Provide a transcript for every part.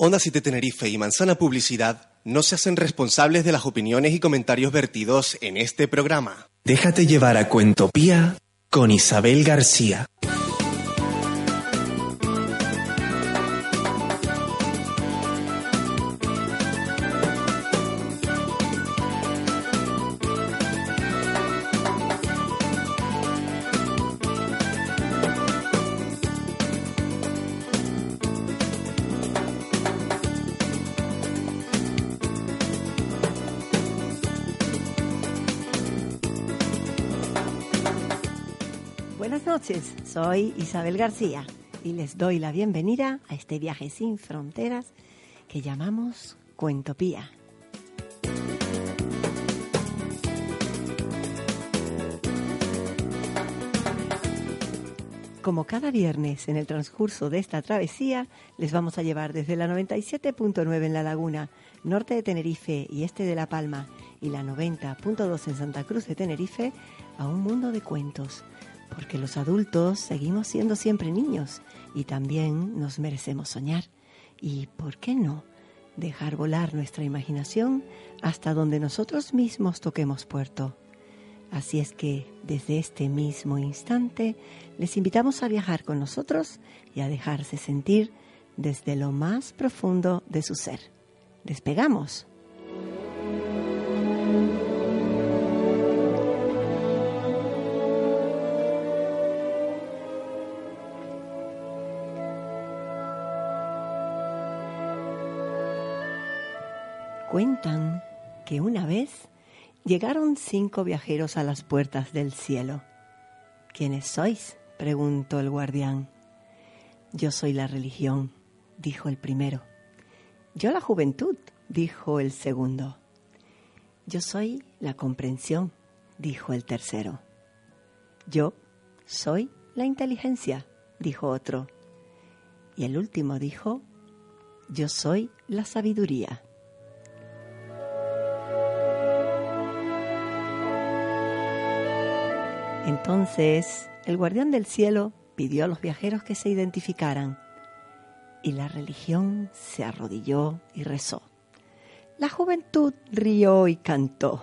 Onda City Tenerife y Manzana Publicidad no se hacen responsables de las opiniones y comentarios vertidos en este programa. Déjate llevar a Cuentopía con Isabel García. Soy Isabel García y les doy la bienvenida a este viaje sin fronteras que llamamos Cuentopía. Como cada viernes en el transcurso de esta travesía, les vamos a llevar desde la 97.9 en La Laguna, norte de Tenerife y este de La Palma, y la 90.2 en Santa Cruz de Tenerife, a un mundo de cuentos, porque los adultos seguimos siendo siempre niños y también nos merecemos soñar. Y, ¿por qué no? Dejar volar nuestra imaginación hasta donde nosotros mismos toquemos puerto. Así es que desde este mismo instante les invitamos a viajar con nosotros y a dejarse sentir desde lo más profundo de su ser. Despegamos. Cuentan que una vez llegaron cinco viajeros a las puertas del cielo. ¿Quiénes sois? preguntó el guardián. Yo soy la religión, dijo el primero. Yo la juventud, dijo el segundo. Yo soy la comprensión, dijo el tercero. Yo soy la inteligencia, dijo otro. Y el último dijo, yo soy la sabiduría. Entonces el guardián del cielo pidió a los viajeros que se identificaran y la religión se arrodilló y rezó. La juventud rió y cantó.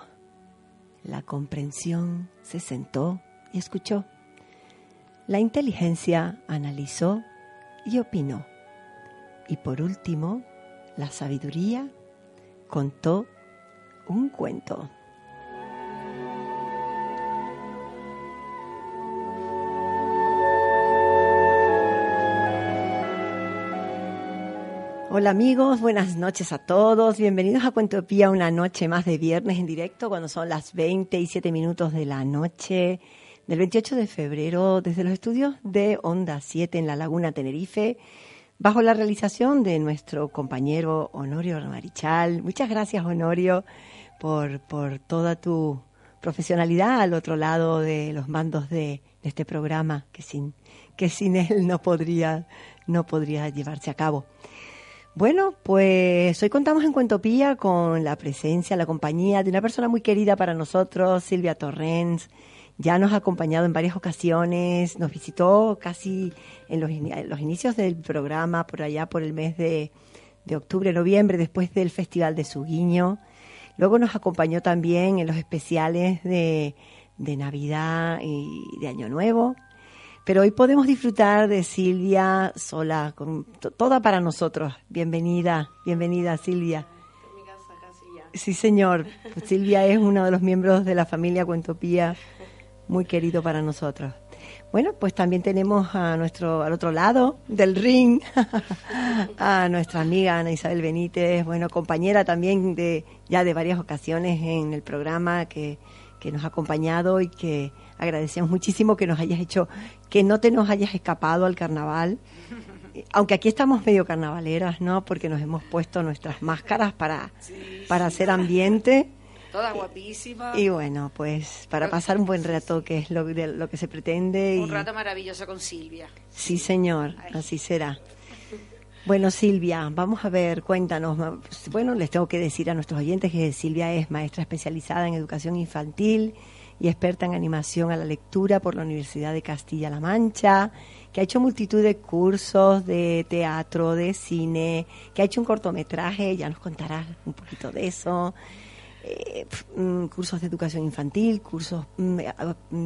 La comprensión se sentó y escuchó. La inteligencia analizó y opinó. Y por último, la sabiduría contó un cuento. Hola amigos, buenas noches a todos. Bienvenidos a Cuentopía, una noche más de viernes en directo cuando son las 27 minutos de la noche del 28 de febrero desde los estudios de Onda 7 en la Laguna Tenerife, bajo la realización de nuestro compañero Honorio Marichal. Muchas gracias Honorio por, por toda tu profesionalidad al otro lado de los mandos de, de este programa que sin, que sin él no podría, no podría llevarse a cabo. Bueno, pues hoy contamos en Cuentopía con la presencia, la compañía de una persona muy querida para nosotros, Silvia Torrens. Ya nos ha acompañado en varias ocasiones, nos visitó casi en los, inicios del programa, por allá por el mes de, octubre, noviembre, después del Festival de Suguiño. Luego nos acompañó también en los especiales de Navidad y de Año Nuevo. Pero hoy podemos disfrutar de Silvia sola, con toda para nosotros. Bienvenida, bienvenida Silvia. Sí, señor. Silvia es uno de los miembros de la familia Cuentopía, muy querido para nosotros. Bueno, pues también tenemos a nuestro, al otro lado del ring, a nuestra amiga Ana Isabel Benítez, bueno, compañera también de ya de varias ocasiones en el programa que, que nos ha acompañado y que agradecemos muchísimo que nos hayas hecho, que no te nos hayas escapado al carnaval. Aunque aquí estamos medio carnavaleras, ¿no? Porque nos hemos puesto nuestras máscaras para, para hacer ambiente. Todas guapísimas. Y bueno, pues para pasar un buen rato, que es lo, de, lo que se pretende. Un y... rato maravilloso con Silvia. Sí, señor, así será. Bueno, Silvia, vamos a ver, cuéntanos. Bueno, les tengo que decir a nuestros oyentes que Silvia es maestra especializada en educación infantil y experta en animación a la lectura por la Universidad de Castilla-La Mancha, que ha hecho multitud de cursos de teatro, de cine, que ha hecho un cortometraje, ya nos contará un poquito de eso, eh, mm, cursos de educación infantil, cursos mm,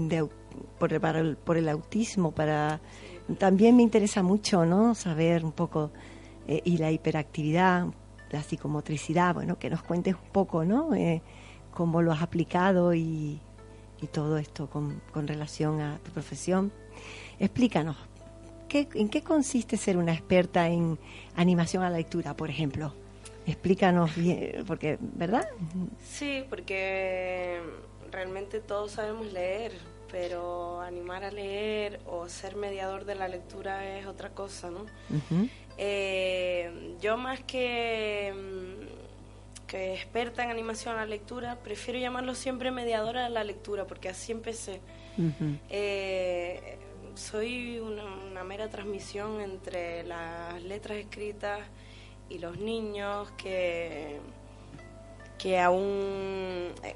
de, por, el, por el autismo, para también me interesa mucho, ¿no? Saber un poco eh, y la hiperactividad, la psicomotricidad, bueno, que nos cuentes un poco, ¿no? Eh, cómo lo has aplicado y, y todo esto con, con, relación a tu profesión. Explícanos, ¿qué, ¿en qué consiste ser una experta en animación a la lectura, por ejemplo? Explícanos bien, porque, ¿verdad? Sí, porque realmente todos sabemos leer, pero animar a leer o ser mediador de la lectura es otra cosa, ¿no? eh, yo más que, mm, que experta en animación a la lectura, prefiero llamarlo siempre mediadora de la lectura, porque así empecé. eh, soy una, una, mera transmisión entre las letras escritas y los niños que, que aún eh,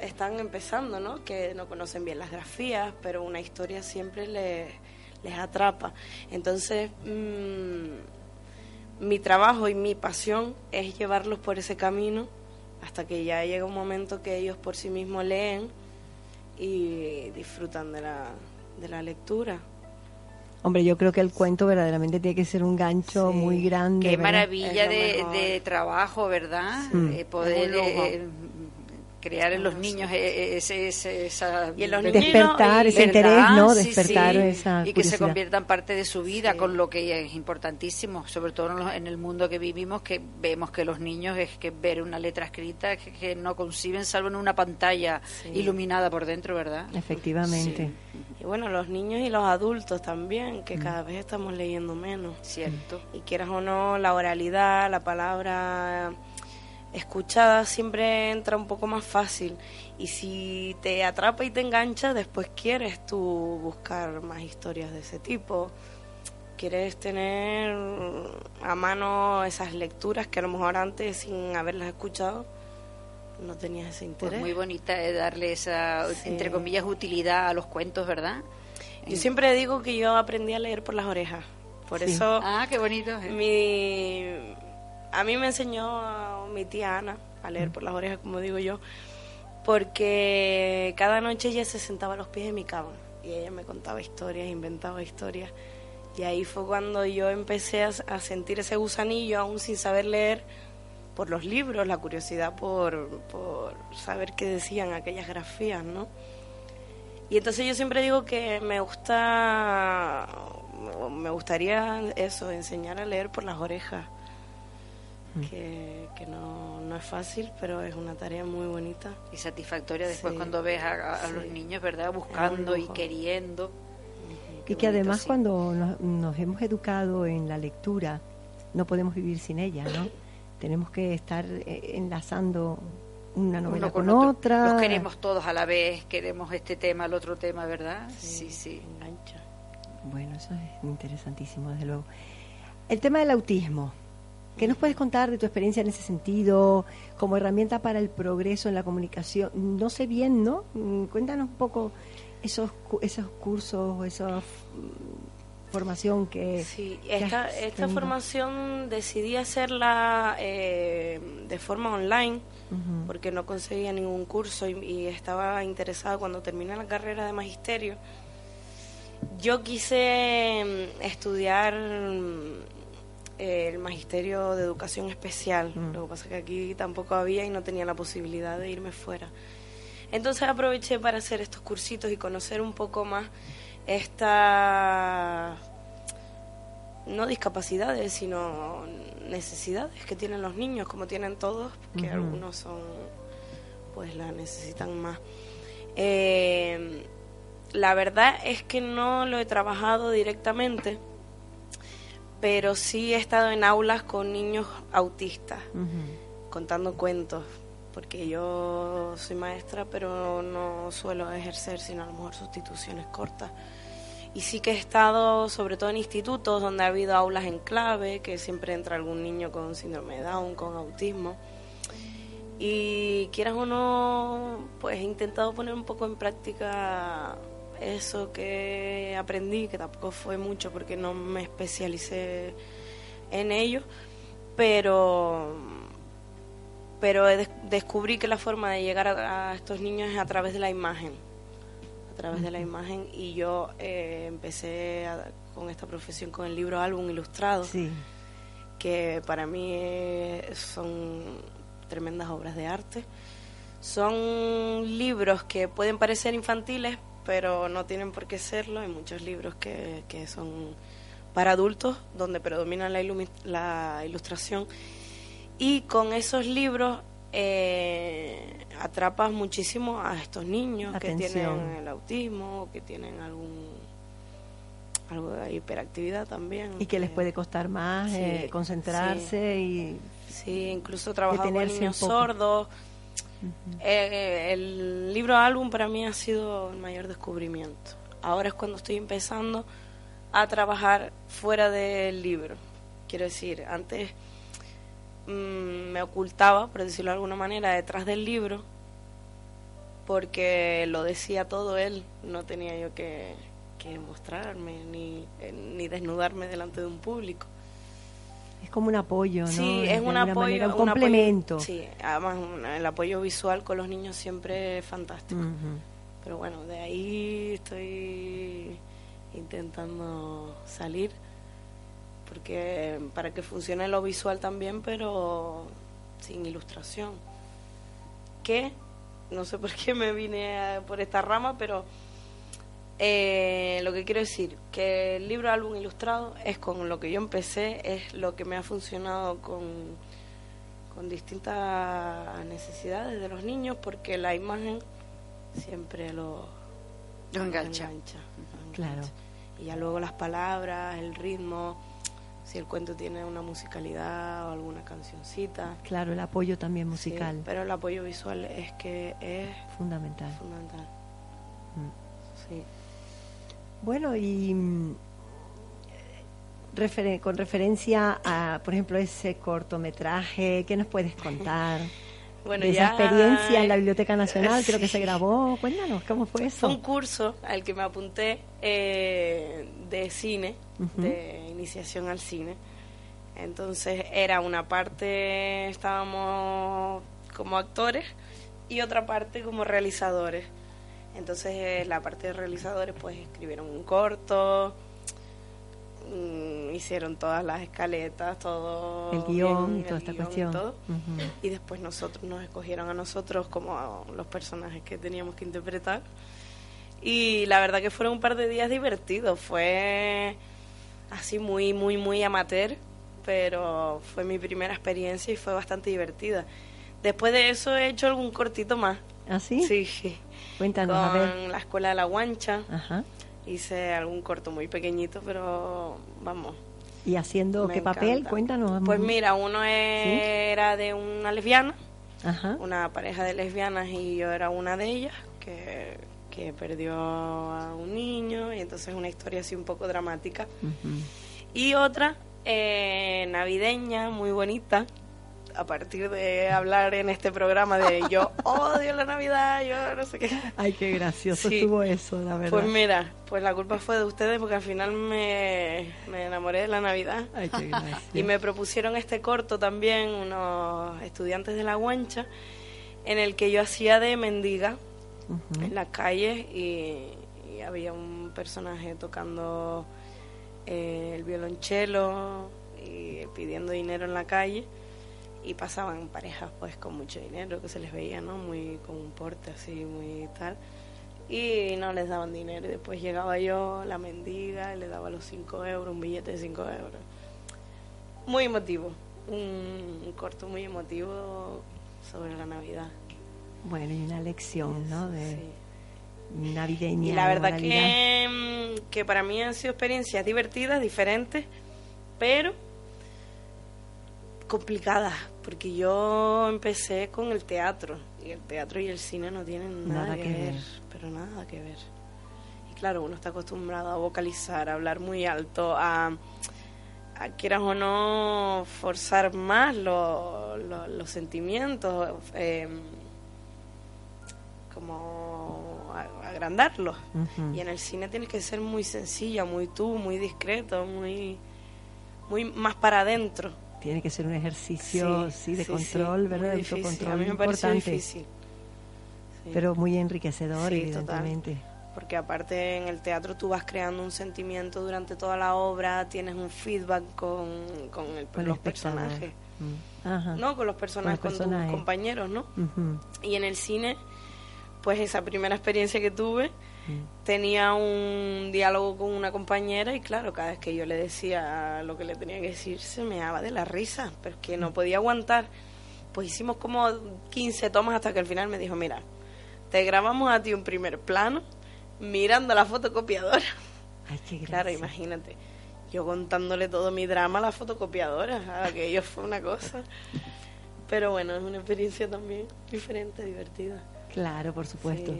están empezando, ¿no? Que no conocen bien las grafías, pero una historia siempre les, les atrapa. Entonces, mmm, mi trabajo y mi pasión es llevarlos por ese camino hasta que ya llega un momento que ellos por sí mismos leen y disfrutan de la, de la lectura. Hombre, yo creo que el cuento verdaderamente tiene que ser un gancho sí. muy grande. Qué ¿verdad? maravilla de, de, trabajo, ¿verdad? Sí. Eh, poder eh, crear en los niños ese, ese, esa y en los despertar ese interés no despertar sí, sí. esa y que se convierta en parte de su vida con lo que es importantísimo sobre todo en el mundo que vivimos que vemos que los niños es que ver una letra escrita que, que no conciben salvo en una pantalla iluminada por dentro verdad efectivamente. Y bueno los niños y los adultos también que mm. cada vez estamos leyendo menos. Cierto. Y quieras o no la oralidad la palabra escuchada siempre entra un poco más fácil y si te atrapa y te engancha después quieres tú buscar más historias de ese tipo quieres tener a mano esas lecturas que a lo mejor antes sin haberlas escuchado no tenías ese interés pues muy bonita es darle esa sí. entre comillas utilidad a los cuentos verdad yo siempre digo que yo aprendí a leer por las orejas por sí. eso ah qué bonito ¿eh? mi a mí me enseñó mi tía Ana a leer por las orejas, como digo yo, porque cada noche ella se sentaba a los pies de mi cama y ella me contaba historias, inventaba historias. Y ahí fue cuando yo empecé a, sentir ese gusanillo, aún sin saber leer, por los libros, la curiosidad por, por saber qué decían aquellas grafías, ¿no? Y entonces yo siempre digo que me gusta, me gustaría eso, enseñar a leer por las orejas que, que no, no, es fácil, pero es una tarea muy bonita. Y satisfactoria después sí. cuando ves a, a sí. los niños, ¿verdad? Buscando y queriendo. y que además sí. cuando nos, nos, hemos educado en la lectura, no podemos vivir sin ella, ¿no? Tenemos que estar eh, enlazando una novela Uno con, con otra. Los queremos todos a la vez, queremos este tema, el otro tema, ¿verdad? Sí, sí. Engancha. Bueno, eso es interesantísimo, desde luego. El tema del autismo. ¿Qué nos puedes contar de tu experiencia en ese sentido, como herramienta para el progreso en la comunicación? No sé bien, ¿no? Mm, cuéntanos un poco esos, esos cursos, esa formación que... Sí, esta, esta formación decidí hacerla eh, de forma online, uh -huh. porque no conseguía ningún curso y, y estaba interesada cuando terminé la carrera de magisterio. Yo quise mm, estudiar el Magisterio de Educación Especial. Mm. Lo que pasa es que aquí tampoco había y no tenía la posibilidad de irme fuera. Entonces aproveché para hacer estos cursitos y conocer un poco más estas, no discapacidades, sino necesidades que tienen los niños, como tienen todos, que uh -huh. algunos son, pues la necesitan más. Eh, la verdad es que no lo he trabajado directamente pero sí he estado en aulas con niños autistas, uh -huh. contando cuentos, porque yo soy maestra, pero no suelo ejercer, sino a lo mejor sustituciones cortas. Y sí que he estado, sobre todo en institutos, donde ha habido aulas en clave, que siempre entra algún niño con síndrome de Down, con autismo. Y quieras o no, pues he intentado poner un poco en práctica eso que aprendí, que tampoco fue mucho porque no me especialicé en ello, pero pero descubrí que la forma de llegar a, estos niños es a través de la imagen, a través de la imagen. Y yo eh, empecé con esta profesión con el libro álbum ilustrado, que para mí eh, son tremendas obras de arte. Son libros que pueden parecer infantiles, pero no tienen por qué serlo. Hay muchos libros que, que son para adultos, donde predomina la, la ilustración. Y con esos libros eh, atrapas muchísimo a estos niños que tienen el autismo, que tienen algún algo de hiperactividad también. Y que les puede costar más eh, concentrarse y... Sí, incluso trabajar con niños sordos. Eh, el libro álbum para mí ha sido el mayor descubrimiento. Ahora es cuando estoy empezando a trabajar fuera del libro. Quiero decir, antes mm, me ocultaba, por decirlo de alguna manera, detrás del libro, porque lo decía todo él, no tenía yo que, que mostrarme ni, eh, ni desnudarme delante de un público. Es como un apoyo, ¿no? Sí, es un apoyo, un, complemento. sí, además el apoyo visual con los niños siempre es fantástico. Pero bueno, de ahí estoy intentando salir porque para que funcione lo visual también, pero sin ilustración. Que no sé por qué me vine por esta rama, pero eh, lo que quiero decir, que el libro álbum ilustrado es con lo que yo empecé, es lo que me ha funcionado con, con distintas necesidades de los niños, porque la imagen siempre lo, engancha. Claro. Y ya luego las palabras, el ritmo, si el cuento tiene una musicalidad o alguna cancioncita. Claro, el apoyo también musical. pero el apoyo visual es que es fundamental. Fundamental. Mm. Sí. Bueno, y mm, con referencia a, por ejemplo, ese cortometraje, ¿qué nos puedes contar? bueno, esa experiencia en la Biblioteca Nacional, creo que se grabó. Cuéntanos, ¿cómo fue eso? Fue un curso al que me apunté eh, de cine, de iniciación al cine. Entonces era una parte, estábamos como actores y otra parte como realizadores. Entonces eh, la parte de realizadores pues escribieron un corto, mm, hicieron todas las escaletas, todo el guion y toda esta cuestión. Y después nosotros nos escogieron a nosotros como los personajes que teníamos que interpretar. Y la verdad que fueron un par de días divertidos, fue así muy, muy, muy amateur, pero fue mi primera experiencia y fue bastante divertida. Después de eso he hecho algún cortito más. ¿Ah, sí? Sí, sí. Cuéntanos, con a ver. la Escuela de la Guancha. Hice algún corto muy pequeñito, pero vamos. ¿Y haciendo qué papel? Cuéntanos. Pues mira, uno era de una lesbiana, una pareja de lesbianas y yo era una de ellas que, que perdió a un niño y entonces una historia así un poco dramática. Y otra eh, navideña, muy bonita, a partir de hablar en este programa de yo odio la Navidad, yo no sé qué. Ay, qué gracioso estuvo eso, la verdad. Pues mira, pues la culpa fue de ustedes porque al final me, enamoré de la Navidad. Ay, qué y me propusieron este corto también unos estudiantes de la Guancha en el que yo hacía de mendiga en las calles y, había un personaje tocando eh, el violonchelo y pidiendo dinero en la calle y pasaban parejas pues con mucho dinero que se les veía no muy con un porte así muy tal. Y no les daban dinero. Y después llegaba yo la mendiga y le daba los 5 euros un billete de 5 euros. Muy emotivo. Un, corto muy emotivo sobre la navidad. Bueno y una lección no de navideña y la verdad que, mm, que para mí han sido experiencias divertidas diferentes pero complicada, porque yo empecé con el teatro, y el teatro y el cine no tienen nada, que, ver, pero nada que ver. Y claro, uno está acostumbrado a vocalizar, a hablar muy alto, a, quieras o no, forzar más los sentimientos, eh, como agrandarlos. Y en el cine tienes que ser muy sencilla, muy tú, muy discreto, muy, muy más para adentro. Tiene que ser un ejercicio sí, de control, ¿verdad? De autocontrol. A mí me parece difícil. Pero muy enriquecedor, evidentemente porque aparte en el teatro tú vas creando un sentimiento durante toda la obra, tienes un feedback con, con, los personajes. Mm. No, con los personajes, con, tus compañeros, ¿no? Y en el cine, pues esa primera experiencia que tuve. Tenía un diálogo con una compañera y claro, cada vez que yo le decía lo que le tenía que decir, se me daba de la risa, pero es que no podía aguantar. Pues hicimos como 15 tomas hasta que al final me dijo, mira, te grabamos a ti un primer plano mirando la fotocopiadora. Ay, qué claro, imagínate. Yo contándole todo mi drama a la fotocopiadora, aquello fue una cosa. Pero bueno, es una experiencia también diferente, divertida. Claro, por supuesto.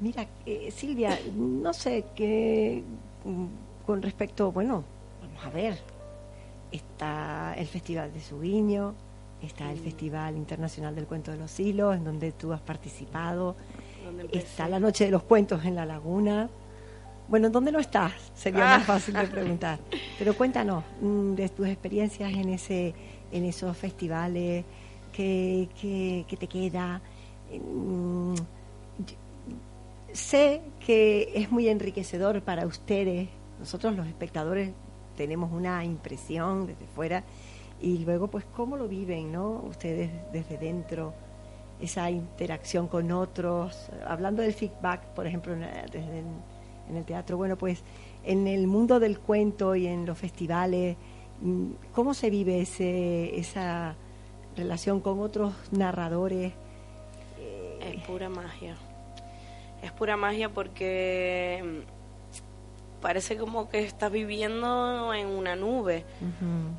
Mira, eh, Silvia, no sé qué con respecto, bueno, vamos a ver, está el Festival de Subiño, está el mm. Festival Internacional del Cuento de los Hilos, en donde tú has participado. Está la noche de los cuentos en la laguna. Bueno, ¿dónde no estás? Sería más ah. fácil de preguntar. Pero cuéntanos mm, de tus experiencias en ese, en esos festivales, qué, te queda. Sé que es muy enriquecedor para ustedes. Nosotros los espectadores tenemos una impresión desde fuera y luego pues cómo lo viven, ¿no? Ustedes desde dentro esa interacción con otros, hablando del feedback, por ejemplo, en, en, el teatro, bueno, pues en el mundo del cuento y en los festivales, mm, ¿cómo se vive ese, esa relación con otros narradores? Es pura magia. Es pura magia porque mm, parece como que estás viviendo en una nube,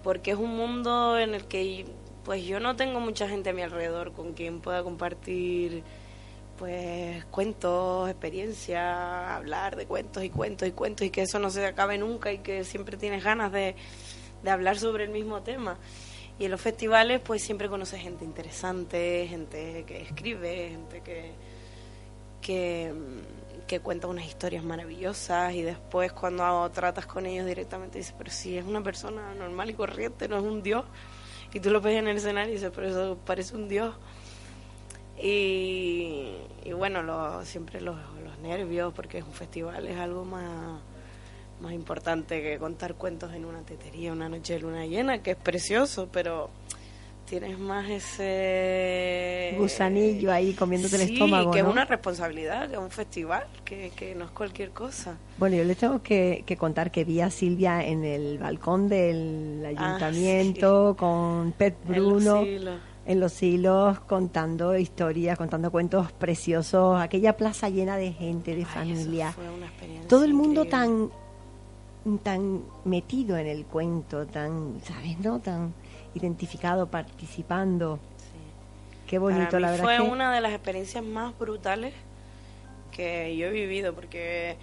porque es un mundo en el que pues yo no tengo mucha gente a mi alrededor con quien pueda compartir pues cuentos, experiencia, hablar de cuentos y cuentos y cuentos y que eso no se acabe nunca y que siempre tienes ganas de, hablar sobre el mismo tema. Y en los festivales pues siempre conoces gente interesante, gente que escribe, gente que, que, que cuenta unas historias maravillosas y después cuando tratas con ellos directamente dices, pero si es una persona normal y corriente, no es un dios y tú lo ves en el escenario y dices, pero eso parece un dios. Y, bueno, lo, siempre los, los, nervios, porque es un festival, es algo más, más importante que contar cuentos en una tetería, una noche de luna llena, que es precioso, pero tienes más ese gusanillo ahí comiéndote el estómago. que es una responsabilidad, que es un festival, que, que no es cualquier cosa. Bueno, yo les tengo que, contar que vi a Silvia en el balcón del ah, ayuntamiento con Pet Bruno. En los, hilos. contando historias, contando cuentos preciosos, aquella plaza llena de gente, de familia. Todo el mundo tan tan metido en el cuento, tan, ¿sabes? No, tan identificado, participando. Qué bonito, la verdad. Fue una de las experiencias más brutales que yo he vivido, porque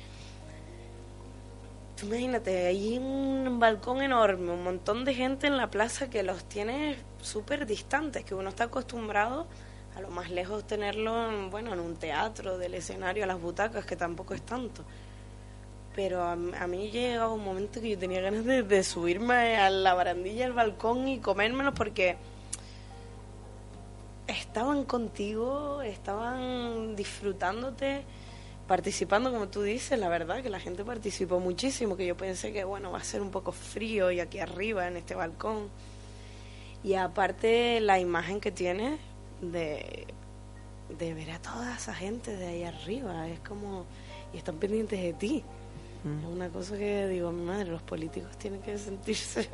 tú imagínate, hay un balcón enorme, un montón de gente en la plaza que los tiene súper distantes, que uno está acostumbrado a lo más lejos tenerlo, en, bueno, en un teatro, del escenario, a las butacas, que tampoco es tanto pero a, mí llegaba un momento que yo tenía ganas de, subirme a la barandilla del balcón y comérmelo porque estaban contigo, estaban disfrutándote, participando, como tú dices, la verdad que la gente participó muchísimo, que yo pensé que, bueno, va a ser un poco frío y aquí arriba, en este balcón. Y aparte la imagen que tiene de, de ver a toda esa gente de ahí arriba, es como, y están pendientes de ti. Es una cosa que digo, mi madre, los políticos tienen que sentirse.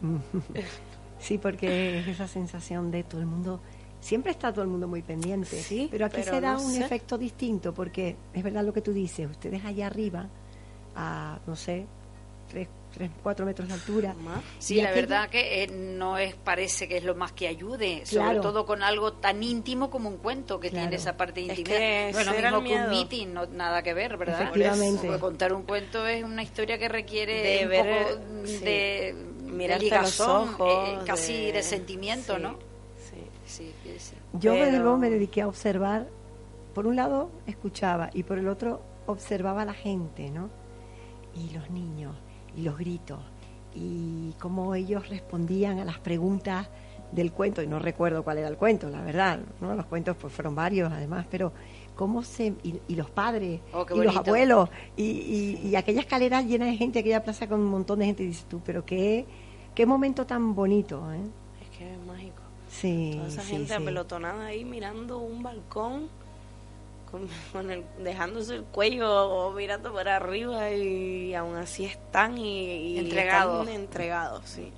sí, porque es esa sensación de todo el mundo. Siempre está todo el mundo muy pendiente, sí, pero aquí se da un efecto distinto, porque es verdad lo que tú dices, ustedes allá arriba, a, no sé, tres, 3, 4 metros de altura. Sí, la verdad que eh, no es parece que es lo más que ayude, sobre todo con algo tan íntimo como un cuento que tiene esa parte íntima. Es bueno, mismo que un meeting, no nada que ver, ¿verdad? Efectivamente. Porque contar un cuento es una historia que requiere de un ver, poco de mirar los ojos, eh, casi de, sentimiento, ¿no? Sí. sí, Yo desde luego me dediqué a observar, por un lado escuchaba y por el otro observaba a la gente, ¿no? Y los niños y los gritos y cómo ellos respondían a las preguntas del cuento y no recuerdo cuál era el cuento, la verdad, ¿no? Los cuentos pues fueron varios además, pero cómo se y, los padres oh, y los abuelos y, y, aquella escalera llena de gente, aquella plaza con un montón de gente, dices tú, pero qué qué momento tan bonito, ¿eh? Es que es mágico. Sí. Toda esa gente apelotonada ahí mirando un balcón con, el, dejándose el cuello o mirando para arriba y aún así están y, entregados. entregados, sí.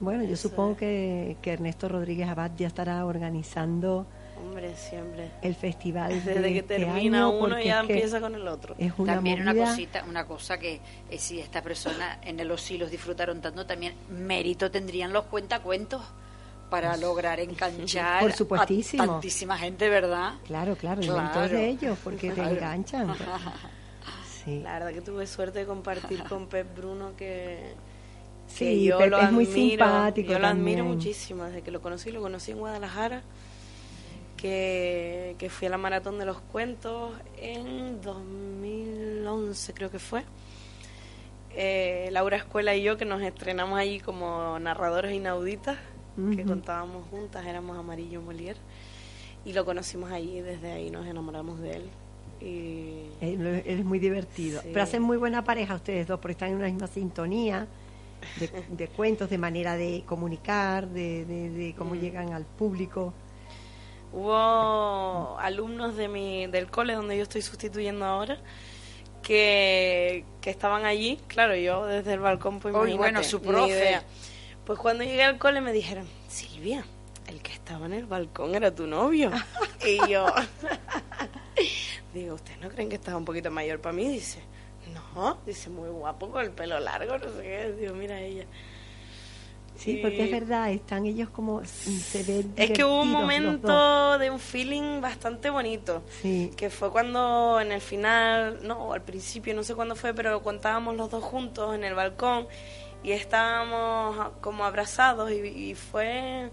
Bueno, yo supongo que, que, Ernesto Rodríguez Abad ya estará organizando Hombre, siempre. el festival desde que este termina uno ya empieza con el otro. Es una también una cosita, una cosa que eh, si esta persona en los hilos disfrutaron tanto, también mérito tendrían los cuentacuentos para lograr enganchar Por supuestísimo. a tantísima gente, ¿verdad? Claro, claro, claro. de ellos, porque te enganchan. Sí. La verdad que tuve suerte de compartir con Pep Bruno que, sí, yo lo es muy simpático. Yo lo admiro muchísimo, desde que lo conocí, lo conocí en Guadalajara, que, que fui a la Maratón de los Cuentos en 2011 creo que fue. Eh, Laura Escuela y yo que nos estrenamos allí como narradores inauditas que contábamos juntas, éramos Amarillo Molière, y lo conocimos allí, desde ahí nos enamoramos de él. Y... Él, es muy divertido. Pero hacen muy buena pareja ustedes dos, porque están en una misma sintonía de, cuentos, de manera de comunicar, de, cómo mm. llegan al público. Hubo alumnos de mi, del cole donde yo estoy sustituyendo ahora que, que estaban allí, claro, yo desde el balcón pues bueno, su profe. Pues cuando llegué al cole me dijeron, Silvia, el que estaba en el balcón era tu novio. y yo, digo, ¿ustedes no creen que estaba un poquito mayor para mí? Dice, no, dice, muy guapo con el pelo largo, no sé qué. Digo, mira ella. Sí, porque es verdad, están ellos como se ven. Es que hubo un momento de un feeling bastante bonito. Sí. Que fue cuando en el final, no, al principio, no sé cuándo fue, pero contábamos los dos juntos en el balcón y estábamos como abrazados y, fue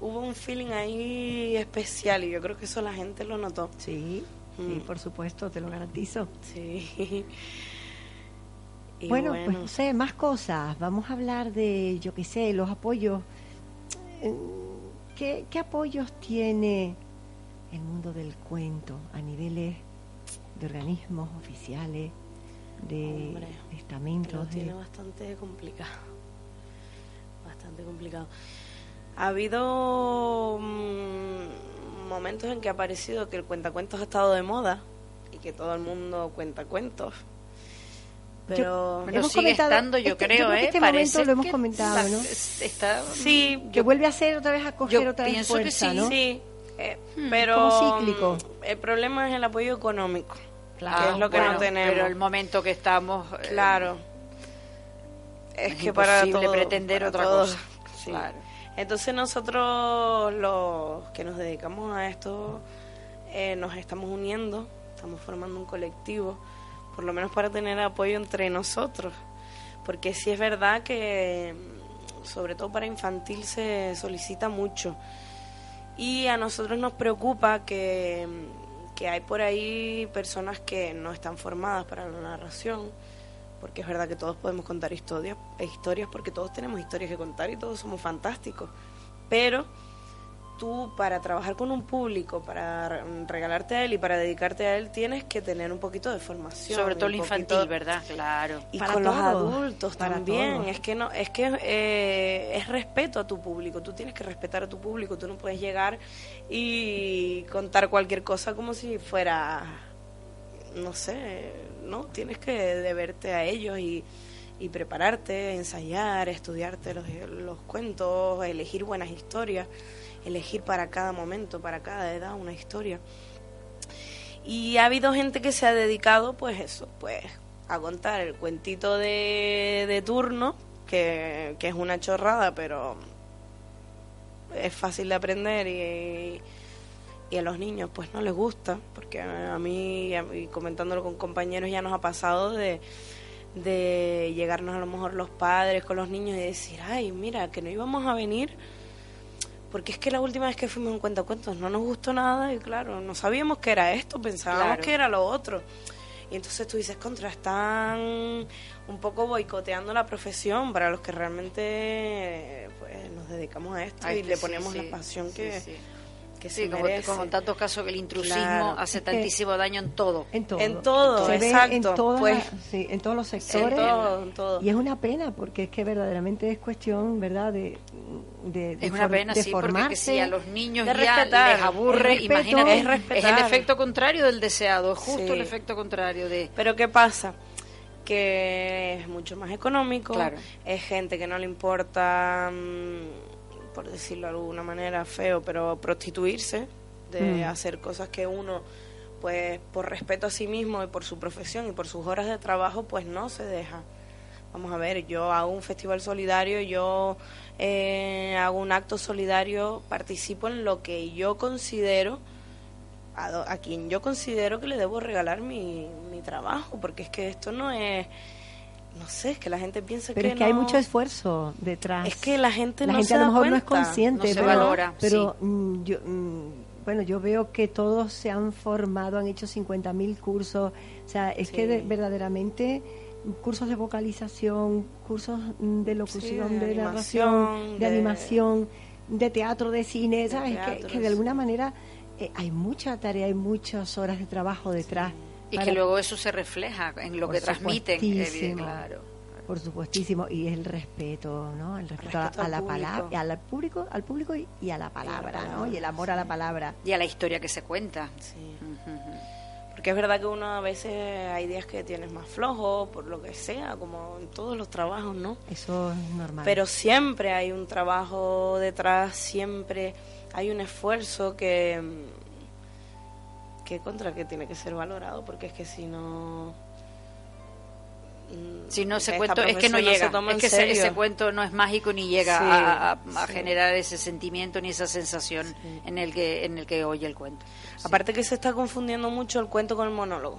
hubo un feeling ahí especial y yo creo que eso la gente lo notó. Sí, sí, mm. por supuesto, te lo garantizo. Sí. bueno, pues no sé, más cosas. Vamos a hablar de, yo qué sé, los apoyos. ¿Qué, ¿Qué apoyos tiene el mundo del cuento a niveles de organismos oficiales? De estamentos. tiene bastante complicado. Bastante complicado. Ha habido mm, momentos en que ha parecido que el cuentacuentos ha estado de moda y que todo el mundo cuenta cuentos. Pero, yo, sigue estando, yo este, creo, ¿eh? este momento lo hemos comentado, ¿no? Está, sí, que vuelve a ser otra vez a coger otra vez fuerza, sí, ¿no? Sí, eh, hmm, pero cíclico. Mm, el problema es el apoyo económico. Claro, es lo que no tenemos. Pero el momento que estamos. Eh, claro. es, que para todo, pretender otra cosa. Claro. Entonces nosotros los que nos dedicamos a esto eh, nos estamos uniendo, estamos formando un colectivo, por lo menos para tener apoyo entre nosotros, porque sí es verdad que sobre todo para infantil se solicita mucho y a nosotros nos preocupa que que hay por ahí personas que no están formadas para la narración, porque es verdad que todos podemos contar historias, historias porque todos tenemos historias que contar y todos somos fantásticos, pero tú para trabajar con un público, para regalarte a él y para dedicarte a él, tienes que tener un poquito de formación. Sobre todo el infantil, ¿verdad? Claro. Y con los adultos también. Es que no, es que eh, es respeto a tu público. Tú tienes que respetar a tu público. Tú no puedes llegar y contar cualquier cosa como si fuera, no sé, no. Tienes que deberte a ellos y y prepararte, ensayar, estudiarte los, los cuentos, elegir buenas historias elegir para cada momento, para cada edad una historia. Y ha habido gente que se ha dedicado, pues eso, pues a contar el cuentito de, de turno, que, que es una chorrada, pero es fácil de aprender y, y a los niños pues no les gusta, porque a mí, y comentándolo con compañeros, ya nos ha pasado de, de llegarnos a lo mejor los padres con los niños y decir, ay, mira, que no íbamos a venir, porque es que la última vez que fuimos un cuentacuentos no nos gustó nada y claro, no sabíamos que era esto, pensábamos que era lo otro. Y entonces tú dices, contra, están un poco boicoteando la profesión para los que realmente pues, nos dedicamos a esto y le ponemos la pasión que, que sí, como, como, en tantos casos que el intrusismo hace tantísimo daño en todo. En todo. En todo, exacto. En, pues, sí, en todos los sectores. En todo, en todo. Y es una pena porque es que verdaderamente es cuestión, ¿verdad?, de, de, es una pena, sí, porque si a los niños ya respetar, les aburre, imagínate, es, es, el efecto contrario del deseado, es justo el efecto contrario de... Pero ¿qué pasa? Que es mucho más económico, es gente que no le importa... Mm, por decirlo de alguna manera feo, pero prostituirse, de mm. hacer cosas que uno, pues por respeto a sí mismo y por su profesión y por sus horas de trabajo, pues no se deja. Vamos a ver, yo hago un festival solidario, yo eh, hago un acto solidario, participo en lo que yo considero, a, a quien yo considero que le debo regalar mi, mi trabajo, porque es que esto no es no sé, es que la gente piensa pero que es que hay mucho esfuerzo detrás. Es que la gente la no gente se a lo mejor no es consciente, no se pero, valora, pero mm, yo, mm, bueno, yo veo que todos se han formado, han hecho 50.000 cursos, o sea, es Sí. que de- verdaderamente cursos de vocalización, cursos mm, de locución, Sí, de de, narración, de, de- animación, de teatro, de cine, ¿sabes? que, teatro, que de sí. alguna manera eh, hay mucha tarea, hay muchas horas de trabajo detrás. Y para- que luego eso se refleja en lo Por que transmiten. Claro. Por supuestísimo, y el respeto, ¿no? El respeto, a- respeto a, al la palabra, al público, al público y, y a la palabra, ¿no? palabra, Y el amor a la palabra. Y a la historia que se cuenta. Sí. Ujú, ujú. Porque es verdad que uno a veces hay días que tienes más flojo, por lo que sea, como en todos los trabajos, ¿no? Eso es normal. Pero siempre hay un trabajo detrás, siempre hay un esfuerzo que que contra que tiene que ser valorado, porque es que si no mm, Si no, ese cuento es que no llega. toma es que ese, cuento no es mágico ni llega Sí, a, a- a sí. generar ese sentimiento ni esa sensación en el que en el que oye el cuento. Aparte que se está confundiendo mucho el cuento con el monólogo.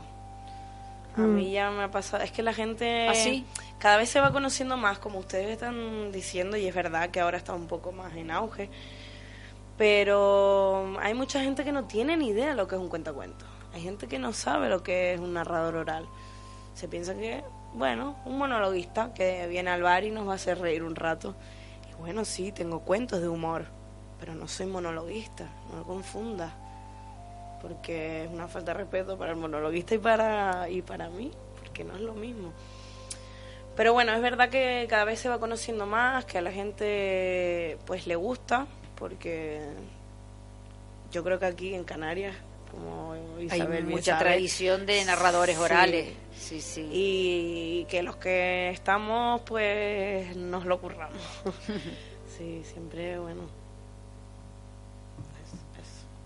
A mí ya me ha pasado, es que la gente ¿Ah, sí? cada vez se va conociendo más, como ustedes están diciendo, y es verdad que ahora está un poco más en auge, pero hay mucha gente que no tiene ni idea de lo que es un cuentacuentos. Hay gente que no sabe lo que es un narrador oral. Se piensa que, bueno, un monologuista que viene al bar y nos va a hacer reír un rato. Y bueno, sí, tengo cuentos de humor, pero no soy monologuista, no lo confunda porque es una falta de respeto para el monologuista y para y para mí, porque no es lo mismo. Pero bueno, es verdad que cada vez se va conociendo más, que a la gente pues le gusta, porque yo creo que aquí en Canarias, como Isabel Hay mucha sabe, tradición de narradores Sí. orales. Sí, sí. y que los que estamos pues nos lo curramos. sí, siempre bueno.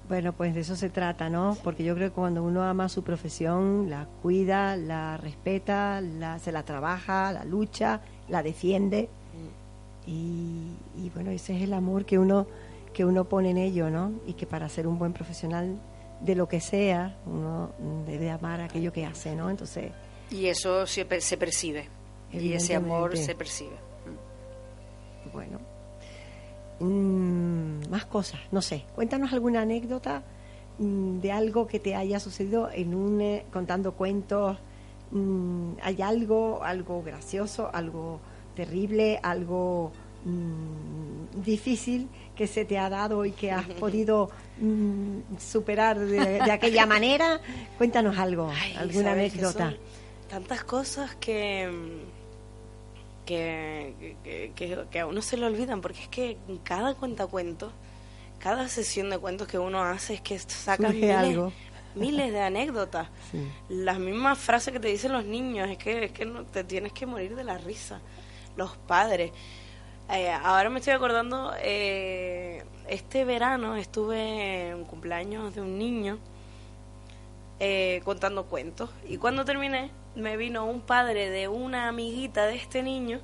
Bueno, pues de eso se trata, ¿no? Porque yo creo que cuando uno ama su profesión, la cuida, la respeta, la, se la trabaja, la lucha, la defiende. Y, y bueno, ese es el amor que uno, que uno pone en ello, ¿no? Y que para ser un buen profesional de lo que sea, uno debe amar aquello que hace, ¿no? Entonces, Y eso se, se percibe. Y ese amor se percibe. Bueno. Mm, más cosas, no sé. Cuéntanos alguna anécdota mm, de algo que te haya sucedido en un eh, contando cuentos. Mm, ¿Hay algo, algo gracioso, algo terrible, algo mm, difícil que se te ha dado y que has podido mm, superar de, de aquella manera? Cuéntanos algo, Ay, alguna anécdota. tantas cosas que, que, que, que- que a uno se le olvidan, porque es que en cada cuentacuentos, cada sesión de cuentos que uno hace es que sacas miles, algo. miles de anécdotas. Sí. Las mismas frases que te dicen los niños, es que, es que no, te tienes que morir de la risa. Los padres. Eh, ahora me estoy acordando, eh, este verano estuve en cumpleaños de un niño eh, contando cuentos y cuando terminé me vino un padre de una amiguita de este niño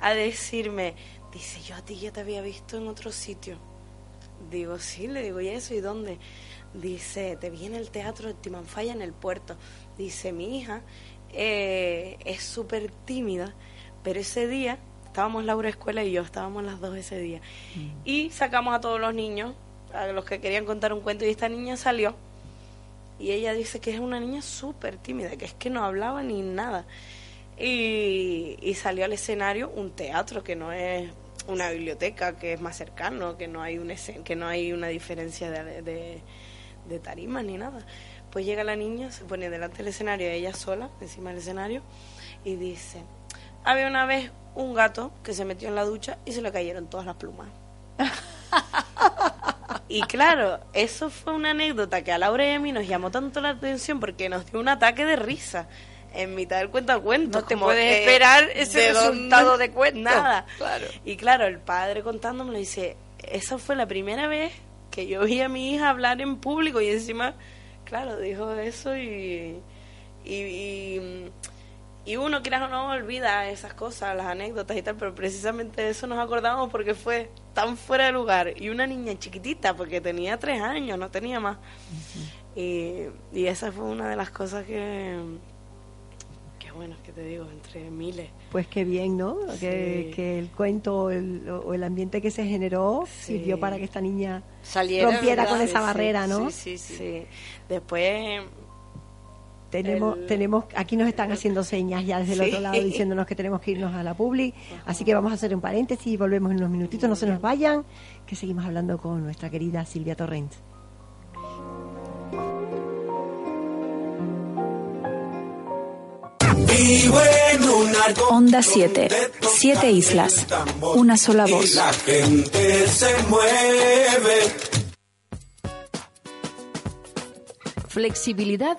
a decirme, dice, yo a ti ya te había visto en otro sitio. Digo, sí, le digo, ¿y eso? ¿Y dónde? Dice, te vi en el teatro de Timanfaya en el puerto. Dice, mi hija eh, es súper tímida, pero ese día estábamos Laura Escuela y yo, estábamos las dos ese día. Mm. Y sacamos a todos los niños, a los que querían contar un cuento, y esta niña salió. Y ella dice que es una niña súper tímida, que es que no hablaba ni nada. Y, y salió al escenario un teatro que no es una biblioteca, que es más cercano, que no hay, un que no hay una diferencia de, de, de tarimas ni nada. Pues llega la niña, se pone delante del escenario, ella sola, encima del escenario, y dice, había una vez un gato que se metió en la ducha y se le cayeron todas las plumas. y claro, eso fue una anécdota que a Laura y a mí nos llamó tanto la atención porque nos dio un ataque de risa en mitad del cuento a cuento. No te puedes esperar ese resultado de cuento. Nada. Claro. Y claro, el padre contándome dice, esa fue la primera vez que yo vi a mi hija hablar en público y encima claro, dijo eso y, y, y, uno, quieras o no, olvida esas cosas, las anécdotas y tal, pero precisamente de eso nos acordamos porque fue tan fuera de lugar. Y una niña chiquitita, porque tenía tres años, no tenía más. y, y esa fue una de las cosas que, bueno, que te digo, entre miles. Pues qué bien, ¿no? Que, el cuento o el, ambiente que se generó sirvió para que esta niña Saliera, rompiera con esa barrera, ¿no? Sí, sí, sí. Después... Tenemos, tenemos, aquí nos están haciendo señas ya desde el otro lado diciéndonos que tenemos que irnos a la publi, así que vamos a hacer un paréntesis y volvemos en unos minutitos, no se nos vayan, que seguimos hablando con nuestra querida Silvia Torrent. Onda 7. Siete islas. Una sola voz. La gente se mueve. Flexibilidad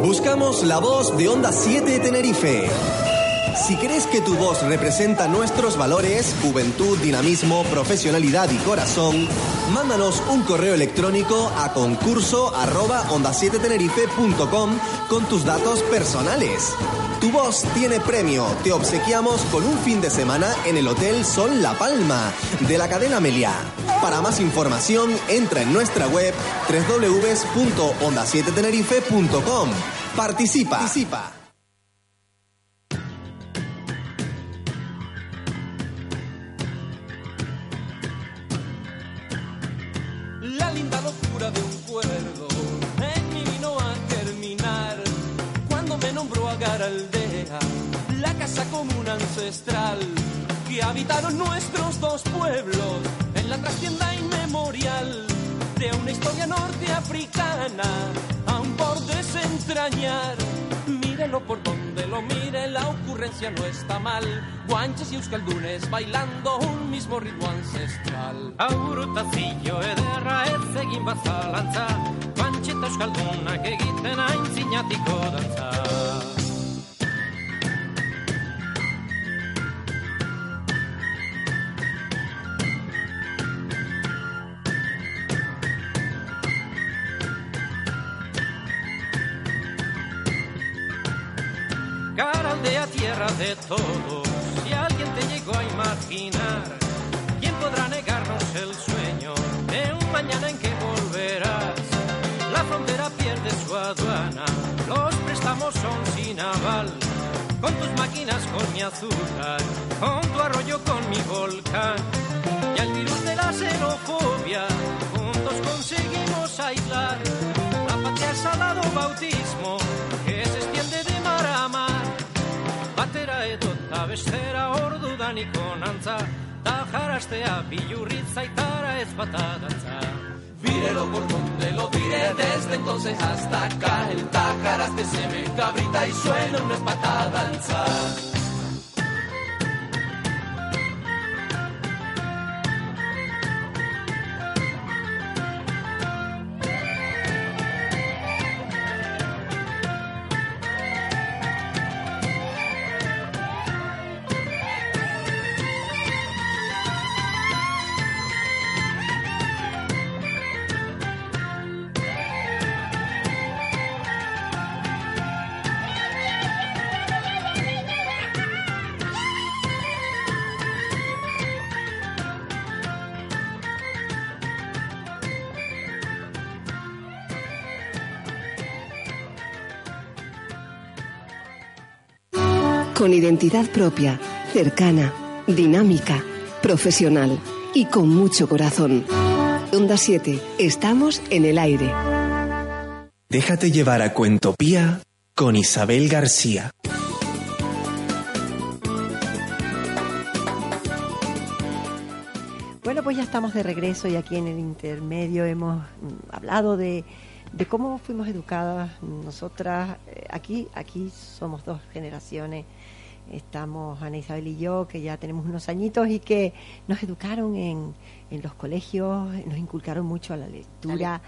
Buscamos la voz de Onda 7 de Tenerife. Si crees que tu voz representa nuestros valores, juventud, dinamismo, profesionalidad y corazón, mándanos un correo electrónico a concurso arroba onda 7 tenerifecom con tus datos personales. Tu voz tiene premio. Te obsequiamos con un fin de semana en el Hotel Sol La Palma de la cadena Meliá. Para más información, entra en nuestra web www.onda7tenerife.com. Participa. Participa. Que habitaron nuestros dos pueblos en la trastienda inmemorial de una historia norteafricana, aún por desentrañar. Mírelo por donde lo mire, la ocurrencia no está mal. Guanches y euskaldunes bailando un mismo ritmo ancestral. Aurutazio ederra ez egin bazalantza, guantxe eta euskaldunak egiten aintzinatiko dantza. De todos. Si alguien te llegó a imaginar, ¿quién podrá negarnos el sueño de un mañana en que volverás? La frontera pierde su aduana, los préstamos son sin aval. Con tus máquinas, con mi azúcar, con tu arroyo, con mi volcán. Y al virus de la xenofobia, juntos conseguimos aislar. La patria es salado bautismo bestera ordu daniko nantza Ta jarastea bilurritza itara ez bata dantza Vírelo por donde lo vire desde entonces hasta acá. El tajaraste se me cabrita y suena una espata danza. Con identidad propia, cercana, dinámica, profesional y con mucho corazón. Onda 7, estamos en el aire. Déjate llevar a Cuentopía con Isabel García. Bueno, pues ya estamos de regreso y aquí en el intermedio hemos mm, hablado de, de cómo fuimos educadas nosotras. eh, Aquí, aquí somos dos generaciones. Estamos Ana Isabel y yo, que ya tenemos unos añitos y que nos educaron en, en los colegios, nos inculcaron mucho a la lectura,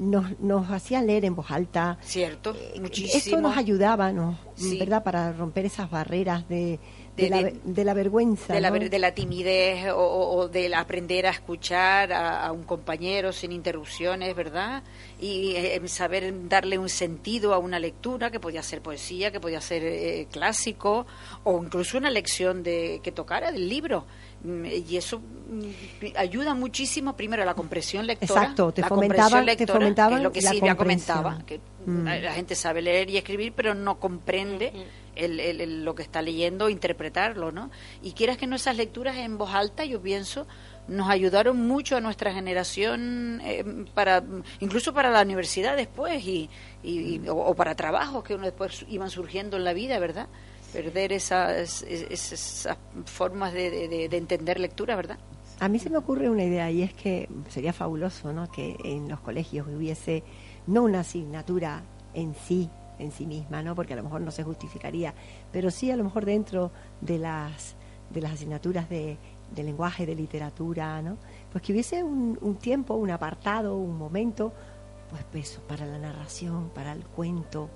nos, nos hacían leer en voz alta. Cierto, Esto muchísimo. nos ayudaba, ¿no? Sí. ¿verdad? Para romper esas barreras de, de, De- la, de- de la vergüenza. de la, de la timidez o, o- del aprender a escuchar a, a un compañero sin interrupciones, ¿verdad? Y eh, saber darle un sentido a una lectura, que podía ser poesía, que podía ser eh, clásico, o incluso una lección de que tocara del libro. Mm, Y eso mm, ayuda muchísimo, primero, a la comprensión lectora. Exacto, te la fomentaba- comprensión te lectora, fomentaba que es lo que la Silvia comprensión. comentaba, que Mm. la gente sabe leer y escribir, pero no comprende el- el- lo que está leyendo, interpretarlo, ¿no? Y quieras que no esas lecturas en voz alta, yo pienso, nos ayudaron mucho a nuestra generación, eh, para incluso para la universidad después y, y- y- o, o para trabajos que uno después iban surgiendo en la vida, ¿verdad? Perder esas, es- esas formas de- de entender lectura, ¿verdad? A mí se me ocurre una idea y es que sería fabuloso, ¿no? Que en los colegios hubiese no una asignatura en sí, en sí misma, ¿no? Porque a lo mejor no se justificaría, pero sí a lo mejor dentro de las de las asignaturas de, de lenguaje, de literatura, ¿no? Pues que hubiese un, un tiempo, un apartado, un momento, pues eso, para la narración, para el cuento,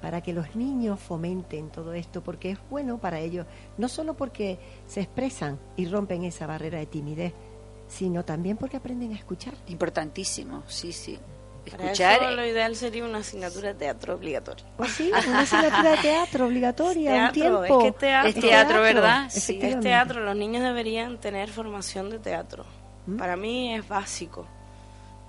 para que los niños fomenten todo esto, porque es bueno para ellos, no solo porque se expresan y rompen esa barrera de timidez, sino también porque aprenden a escuchar. Importantísimo, sí, sí. Para Escuchar. eso lo ideal sería una asignatura de teatro obligatoria. Pues sí, una asignatura de teatro obligatoria, un Teatro, tiempo. es que teatro, Es teatro, ¿verdad? Sí. Es teatro, los niños deberían tener formación de teatro. ¿Mm? Para mí es básico.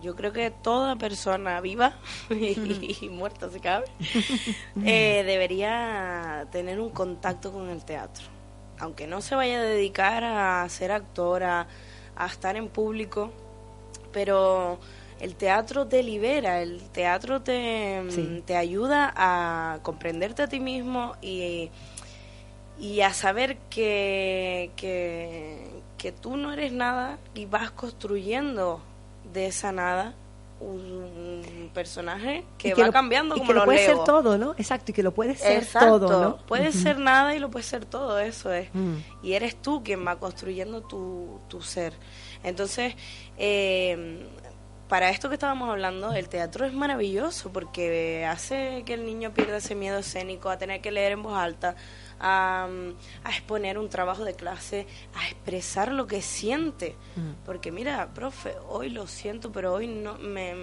Yo creo que toda persona viva y, y muerta si cabe eh, debería tener un contacto con el teatro. Aunque no se vaya a dedicar a ser actora, a estar en público, pero el teatro te libera, el teatro te, Sí. te ayuda a comprenderte a ti mismo y, y a saber que, que, que tú no eres nada y vas construyendo de esa nada un personaje que, va lo- cambiando y como que lo los puede ser todo, ¿no? Exacto, y que lo puede ser Exacto. todo, ¿no? Puede ser nada y lo puede ser todo, eso es. Mm. Y eres tú quien va construyendo tu, tu ser. Entonces, eh, para esto que estábamos hablando, el teatro es maravilloso porque hace que el niño pierda ese miedo escénico a tener que leer en voz alta, a, a exponer un trabajo de clase, a expresar lo que siente. Mm. Porque mira, profe, hoy lo siento, pero hoy no me...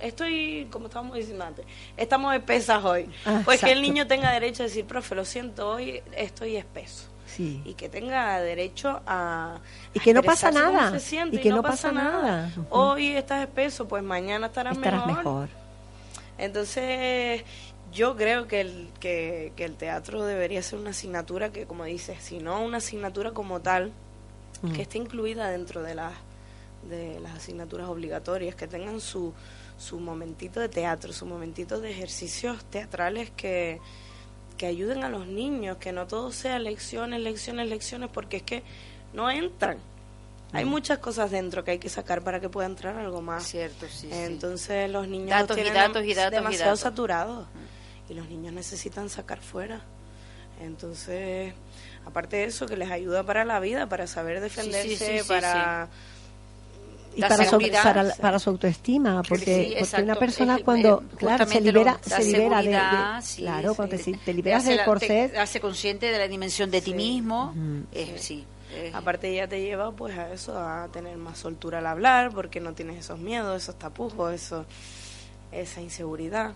Estoy, como estábamos diciendo antes, estamos espesas hoy. Ah, pues que el niño tenga derecho a decir, profe, lo siento, hoy estoy espeso. Sí. Y que tenga derecho a... Y que no pasa nada, se siente, y que no pasa nada. Hoy estás espeso, pues mañana estarás, Estarás mejor. entonces, yo creo que el, que, que el teatro debería ser una asignatura que, como dices, si no una asignatura como tal, Mm. que esté incluida dentro de las, de las asignaturas obligatorias, que tengan su, su momentito de teatro, su momentito de ejercicios teatrales que, que ayuden a los niños, que no todo sea lecciones, lecciones, lecciones, porque es que no entran. Hay muchas cosas dentro que hay que sacar para que pueda entrar algo más. Cierto, sí. Entonces los niños Datos y tienen datos y datos y demasiado datos. saturados y los niños necesitan sacar fuera. Entonces, aparte de eso, que les ayuda para la vida, para saber defenderse, sí, sí, para y para su, para, su autoestima porque, Sí, porque una persona cuando eh, claro se libera lo- se libera de, de- sí, claro sí. cuando te, te Te liberas del la- corset te hace consciente de la dimensión de ti mismo. eh, sí. eh, aparte ya te lleva pues a eso, a tener más soltura al hablar, porque no tienes esos miedos, esos tapujos, eso, esa inseguridad.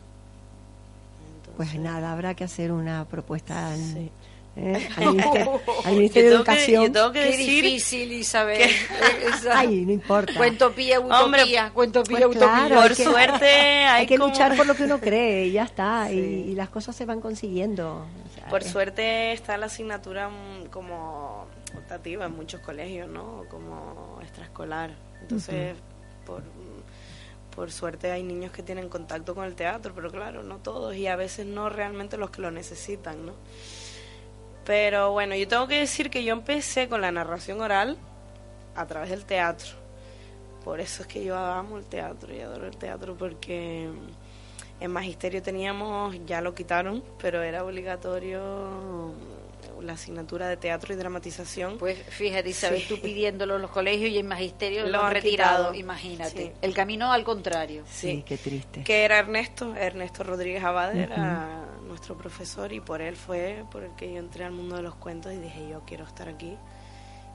pues nada habrá que hacer una propuesta en- ¿eh? al Ministerio, al Ministerio de tengo que- Educación yo tengo que Qué decir difícil, Isabel. que- ay no importa Cuentopía, Hombre, utopía, cuentopía, Pues utopía. claro, hay Por que- suerte hay hay que como- luchar por lo que uno cree y ya está y, Sí. y las cosas se van consiguiendo O sea, Por es- suerte está la asignatura mm, como optativa en muchos colegios, ¿no? Como extraescolar. Entonces, por, por suerte hay niños que tienen contacto con el teatro, pero claro, no todos y a veces no realmente los que lo necesitan, ¿no? Pero bueno, yo tengo que decir que yo empecé con la narración oral a través del teatro. Por eso es que yo amo el teatro y adoro el teatro porque en magisterio teníamos, ya lo quitaron, pero era obligatorio la asignatura de teatro y dramatización. Pues fíjate, Isabel, Sí. tú pidiéndolo en los colegios y en magisterio Lo lo han retirado, quitado. imagínate. Sí. El camino al contrario. sí qué triste que era Ernesto, Ernesto Rodríguez Abad era nuestro profesor y por él fue por el que yo entré al mundo de los cuentos y dije yo quiero estar aquí,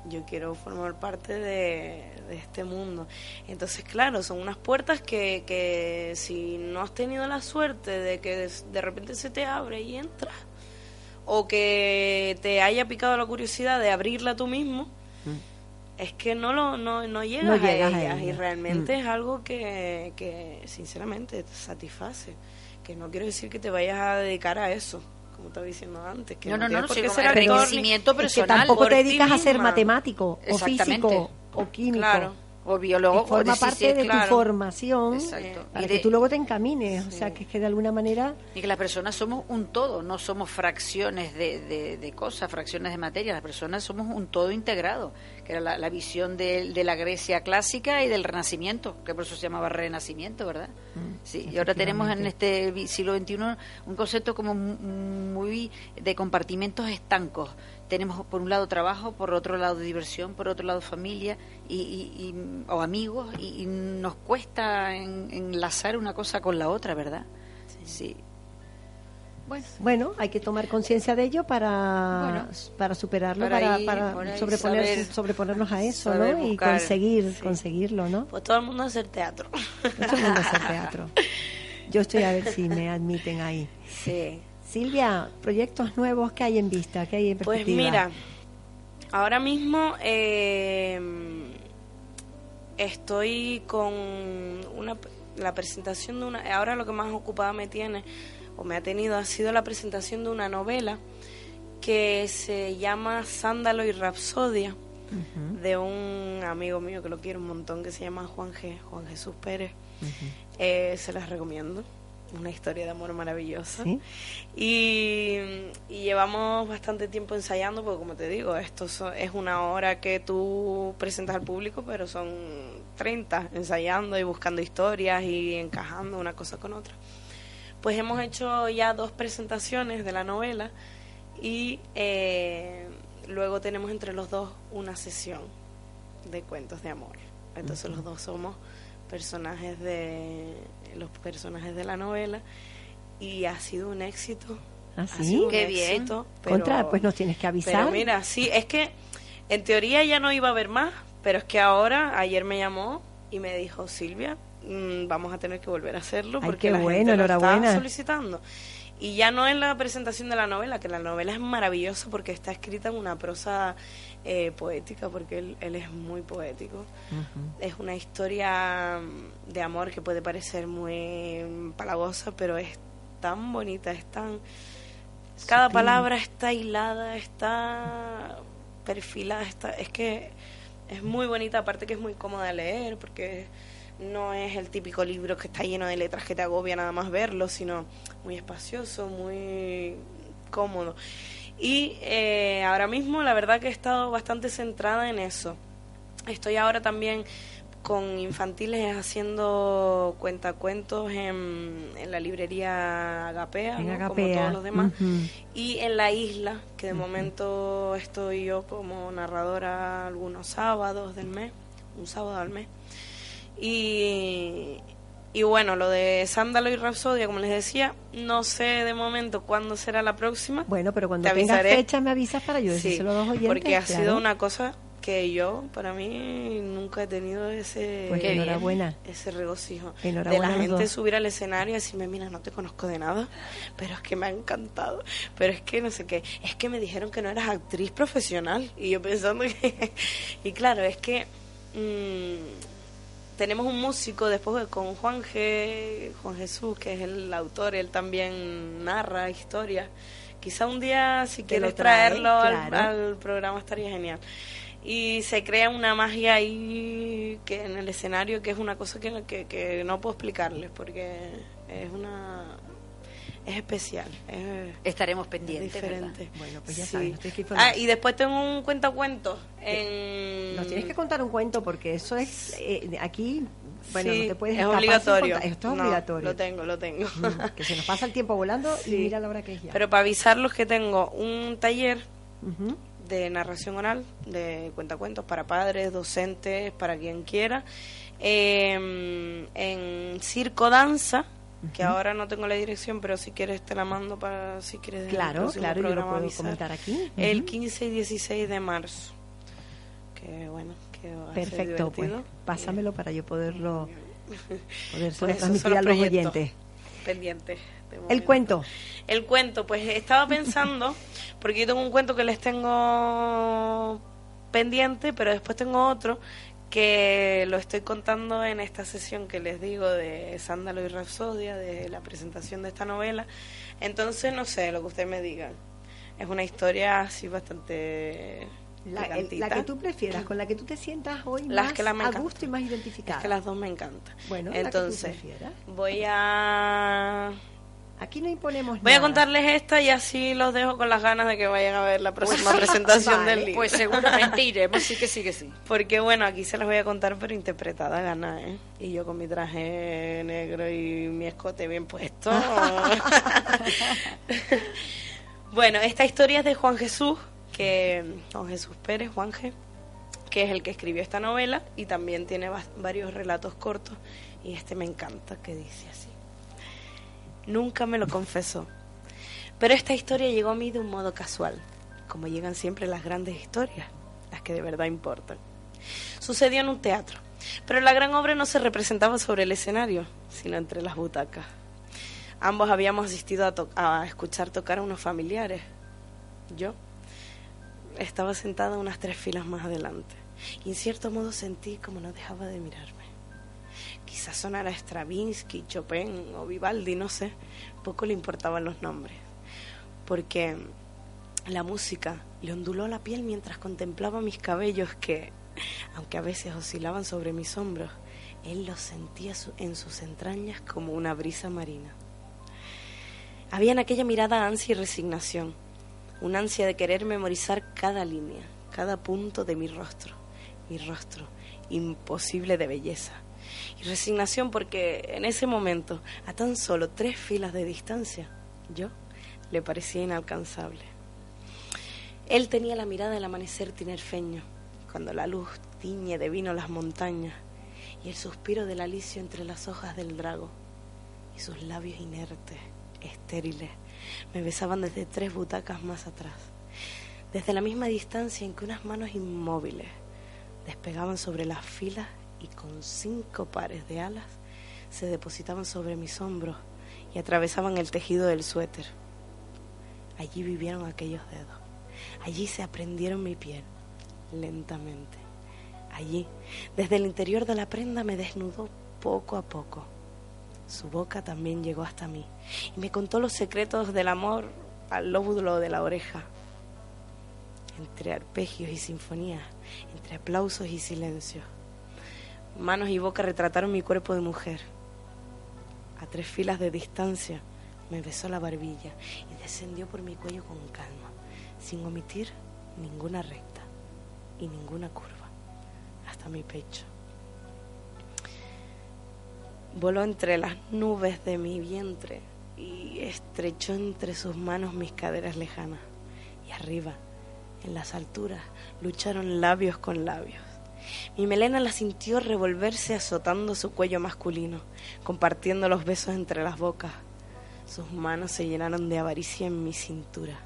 yo quiero formar parte de, de este mundo. Entonces claro, son unas puertas que, que si no has tenido la suerte de que de, de repente se te abre y entras, o que te haya picado la curiosidad de abrirla tú mismo, es que no lo no, no llegas, No llegas a a ellas y realmente Mm. es algo que, que sinceramente te satisface que no quiero decir que te vayas a dedicar a eso como estaba diciendo antes que No, no, no, por sí, ser actor ni- enriquecimiento es que personal. tampoco por te dedicas a ser matemático o Exactamente. físico o químico Claro. O biólogo. Y forma o sí, sí, parte de claro. tu formación Exacto. para Y que de- tú luego te encamines o sea que es que de alguna manera Y que las personas somos un todo, no somos fracciones de, de- de cosas, fracciones de materia, las personas somos un todo integrado, que era la, la visión de, de la Grecia clásica y del Renacimiento, que por eso se llamaba Renacimiento, ¿verdad? sí, y ahora tenemos en este siglo XXI un concepto como mu- muy de compartimentos estancos. Tenemos por un lado trabajo, por otro lado diversión, por otro lado familia y, y- y- o amigos, y, y nos cuesta en- enlazar una cosa con la otra, ¿verdad? sí. Bueno, bueno hay que tomar conciencia de ello para Bueno, para superarlo para, ahí- para por ahí sobreponer- saber- sobreponernos a eso ¿no? y conseguir sí. conseguirlo no pues todo el mundo hacer teatro. Todo el mundo hacer teatro. Yo estoy a ver si me admiten ahí. Sí. Silvia proyectos nuevos que hay en vista que hay en Pues mira, ahora mismo eh, estoy con una, la presentación de una... Ahora lo que más ocupada me tiene o me ha tenido ha sido la presentación de una novela que se llama Sándalo y Rapsodia de un amigo mío que lo quiero un montón que se llama Juan G, Juan Jesús Pérez. Eh, se las recomiendo. Una historia de amor maravillosa. ¿Sí? Y, y llevamos bastante tiempo ensayando, porque como te digo, esto so- es una hora que tú presentas al público, pero son 30 ensayando y buscando historias y encajando una cosa con otra. Pues hemos hecho ya dos presentaciones de la novela y eh, luego tenemos entre los dos una sesión de cuentos de amor. Entonces los dos somos personajes de los personajes de la novela y ha sido un éxito. ¿Ah, Ha sí? Qué bien. éxito, pero- contra pues nos tienes que avisar pero mira, sí, es que en teoría ya no iba a haber más, pero es que ahora, ayer me llamó y me dijo, Silvia, mm, vamos a tener que volver a hacerlo Ay, porque qué la bueno, gente lo está solicitando. Y ya no en la presentación de la novela, que la novela es maravillosa porque está escrita en una prosa eh, poética, porque él, él es muy poético. Es una historia mm, de amor que puede parecer muy palagosa, pero es tan bonita, es tan... Cada Sutil. palabra está hilada, está perfilada, está, es que es muy bonita, aparte que es muy cómoda de leer, porque no es el típico libro que está lleno de letras que te agobia nada más verlo, sino muy espacioso, muy cómodo. Y eh, ahora mismo la verdad que he estado bastante centrada en eso. Estoy ahora también con infantiles haciendo cuentacuentos en, en la librería Agapea, como todos los demás. Y en la isla, que de momento estoy yo como narradora algunos sábados del mes, un sábado al mes. Y, y bueno, lo de Sándalo y Rapsodia, como les decía, no sé de momento cuándo será la próxima. Bueno, pero cuando Te tengas avisaré. fecha me avisas para yo Sí, decírselo a los oyentes. porque ha claro. sido una cosa que yo, para mí, nunca he tenido ese, Pues enhorabuena. ese regocijo. Enhorabuena de la gente subir al escenario y decirme, mira, no te conozco de nada, pero es que me ha encantado, pero es que no sé qué, es que me dijeron que no eras actriz profesional. Y yo pensando que... y claro, es que... mm, tenemos un músico después con Juan G, Juan Jesús, que es el autor, él también narra historias. Quizá un día, si quieres trae, traerlo al, programa, estaría genial. Y se crea una magia ahí que en el escenario que es una cosa que, que, que no puedo explicarles porque es una es especial es Estaremos pendientes, diferente ¿verdad? Bueno, pues ya Sí. sabes, nos tienes que informar. ah y después tengo un cuentacuentos en Nos tienes que contar un cuento porque eso es eh, aquí, bueno, Sí, no te puedes es obligatorio contar. Esto es No, obligatorio. lo tengo lo tengo Mm, que se nos pasa el tiempo volando y mira la hora que es ya. pero para avisarlos que tengo un taller de narración oral, de cuentacuentos para padres, docentes, para quien quiera, eh, en circo danza, que ahora no tengo la dirección, pero si quieres te la mando para si quieres. Claro, claro, yo lo puedo avisar. comentar aquí. El Ujú. 15 y 16 de marzo. Que bueno, que va a ser Perfecto, pues pásamelo para yo poderlo poder Pues transmitir a los oyentes. pendientes. de El cuento. El cuento, pues estaba pensando, porque yo tengo un cuento que les tengo pendiente, pero después tengo otro que lo estoy contando en esta sesión que les digo de Sándalo y Rapsodia, de la presentación de esta novela. Entonces, no sé, lo que ustedes me digan. Es una historia así bastante... La, el- la que tú prefieras, con la que tú te sientas hoy Las más que la me a gusto y más identificada. Es que las dos me encantan. Bueno, la que tú entonces prefieras. voy a Aquí no imponemos voy a nada. contarles esta y así los dejo con las ganas de que vayan a ver la próxima presentación Vale, del libro. Pues seguramente iremos, sí que sí que sí. Porque bueno, aquí se las voy a contar, pero interpretada gana, ¿eh? Y yo con mi traje negro y mi escote bien puesto. bueno, esta historia es de Juan Jesús, que Juan Jesús Pérez, Juanje, que es el que escribió esta novela y también tiene va- varios relatos cortos y este me encanta, que dice así. Nunca me lo confesó, pero esta historia llegó a mí de un modo casual, como llegan siempre las grandes historias, las que de verdad importan. Sucedió en un teatro, pero la gran obra no se representaba sobre el escenario, sino entre las butacas. Ambos habíamos asistido a, escuchar tocar a unos familiares. Yo estaba sentada unas tres filas más adelante y en cierto modo sentí como no dejaba de mirarme. Quizás sonara Stravinsky, Chopin o Vivaldi, no sé. Poco le importaban los nombres. Porque la música le onduló la piel mientras contemplaba mis cabellos que, aunque a veces oscilaban sobre mis hombros, él los sentía en sus entrañas como una brisa marina. Había en aquella mirada ansia y resignación, una ansia de querer memorizar cada línea, cada punto de mi rostro, mi rostro imposible de belleza. Resignación porque en ese momento, a tan solo tres filas de distancia, yo le parecía inalcanzable. Él tenía la mirada del amanecer tinerfeño, cuando la luz tiñe de vino las montañas, y el suspiro del alicio entre las hojas del drago, y sus labios inertes, estériles, me besaban desde tres butacas más atrás, desde la misma distancia en que unas manos inmóviles despegaban sobre las filas y con cinco pares de alas se depositaban sobre mis hombros y atravesaban el tejido del suéter. Allí vivieron aquellos dedos. Allí se aprendieron mi piel, lentamente. Allí, desde el interior de la prenda, me desnudó poco a poco. Su boca también llegó hasta mí y me contó los secretos del amor al lóbulo de la oreja. Entre arpegios y sinfonías, entre aplausos y silencios. Manos y boca retrataron mi cuerpo de mujer. A tres filas de distancia me besó la barbilla y descendió por mi cuello con calma, sin omitir ninguna recta y ninguna curva, hasta mi pecho. Voló entre las nubes de mi vientre y estrechó entre sus manos mis caderas lejanas. Y arriba, en las alturas, lucharon labios con labios. Mi melena la sintió revolverse azotando su cuello masculino, compartiendo los besos entre las bocas. Sus manos se llenaron de avaricia en mi cintura.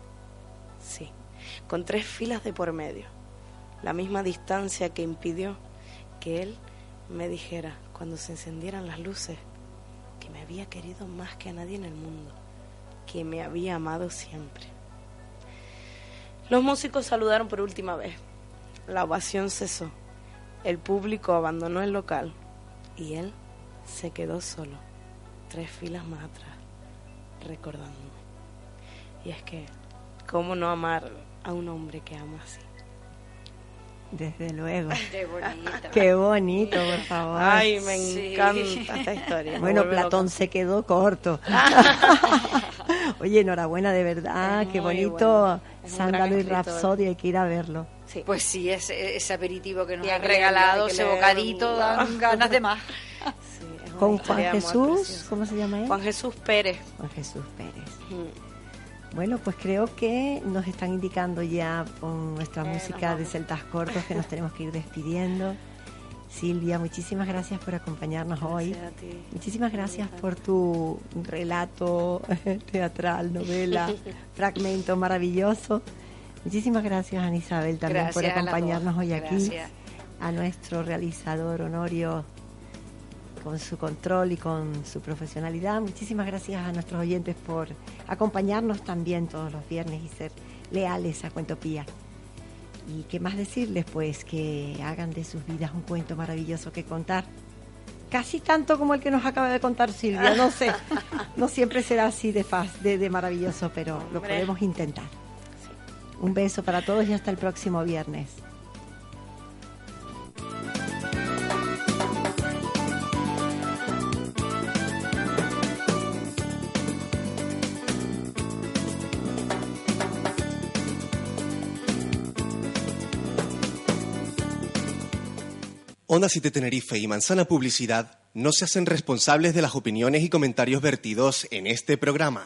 Sí, con tres filas de por medio. La misma distancia que impidió que él me dijera cuando se encendieran las luces que me había querido más que a nadie en el mundo, que me había amado siempre. Los músicos saludaron por última vez. La ovación cesó. El público abandonó el local y él se quedó solo, tres filas más atrás, recordándome. Y es que, ¿cómo no amar a un hombre que ama así? Desde luego. Qué bonito. Qué bonito, por favor. Ay, me Sí. encanta esta historia. Bueno, Platón loca. se quedó corto. Oye, enhorabuena, de verdad. Es Qué bonito. bueno. Sándalo y. Rapsodia, hay que ir a verlo. Sí. Pues sí, ese, ese aperitivo que nos han regalado, ese bocadito, dan ganas de más. Sí, es una Con Juan Jesús. ¿cómo se llama él? Juan Jesús Pérez. Juan Jesús Pérez. Mm. Bueno, pues creo que nos están indicando ya con nuestra Eh, música de celtas cortos que nos tenemos que ir despidiendo. Silvia, muchísimas gracias por acompañarnos hoy. Gracias a ti. Muchísimas gracias por tu relato teatral, novela, fragmento maravilloso. Muchísimas gracias, Ana Isabel, también por Gracias acompañarnos hoy aquí. Gracias. A nuestro realizador Honorio con su control y con su profesionalidad. Muchísimas gracias a nuestros oyentes por acompañarnos también todos los viernes y ser leales a Cuentopía. ¿Y qué más decirles? Pues que hagan de sus vidas un cuento maravilloso que contar. Casi tanto como el que nos acaba de contar Silvia, no sé. No siempre será así de, faz, de, de maravilloso, pero lo podemos intentar. Un beso para todos y hasta el próximo viernes. Onda 7 Tenerife y Manzana Publicidad no se hacen responsables de las opiniones y comentarios vertidos en este programa.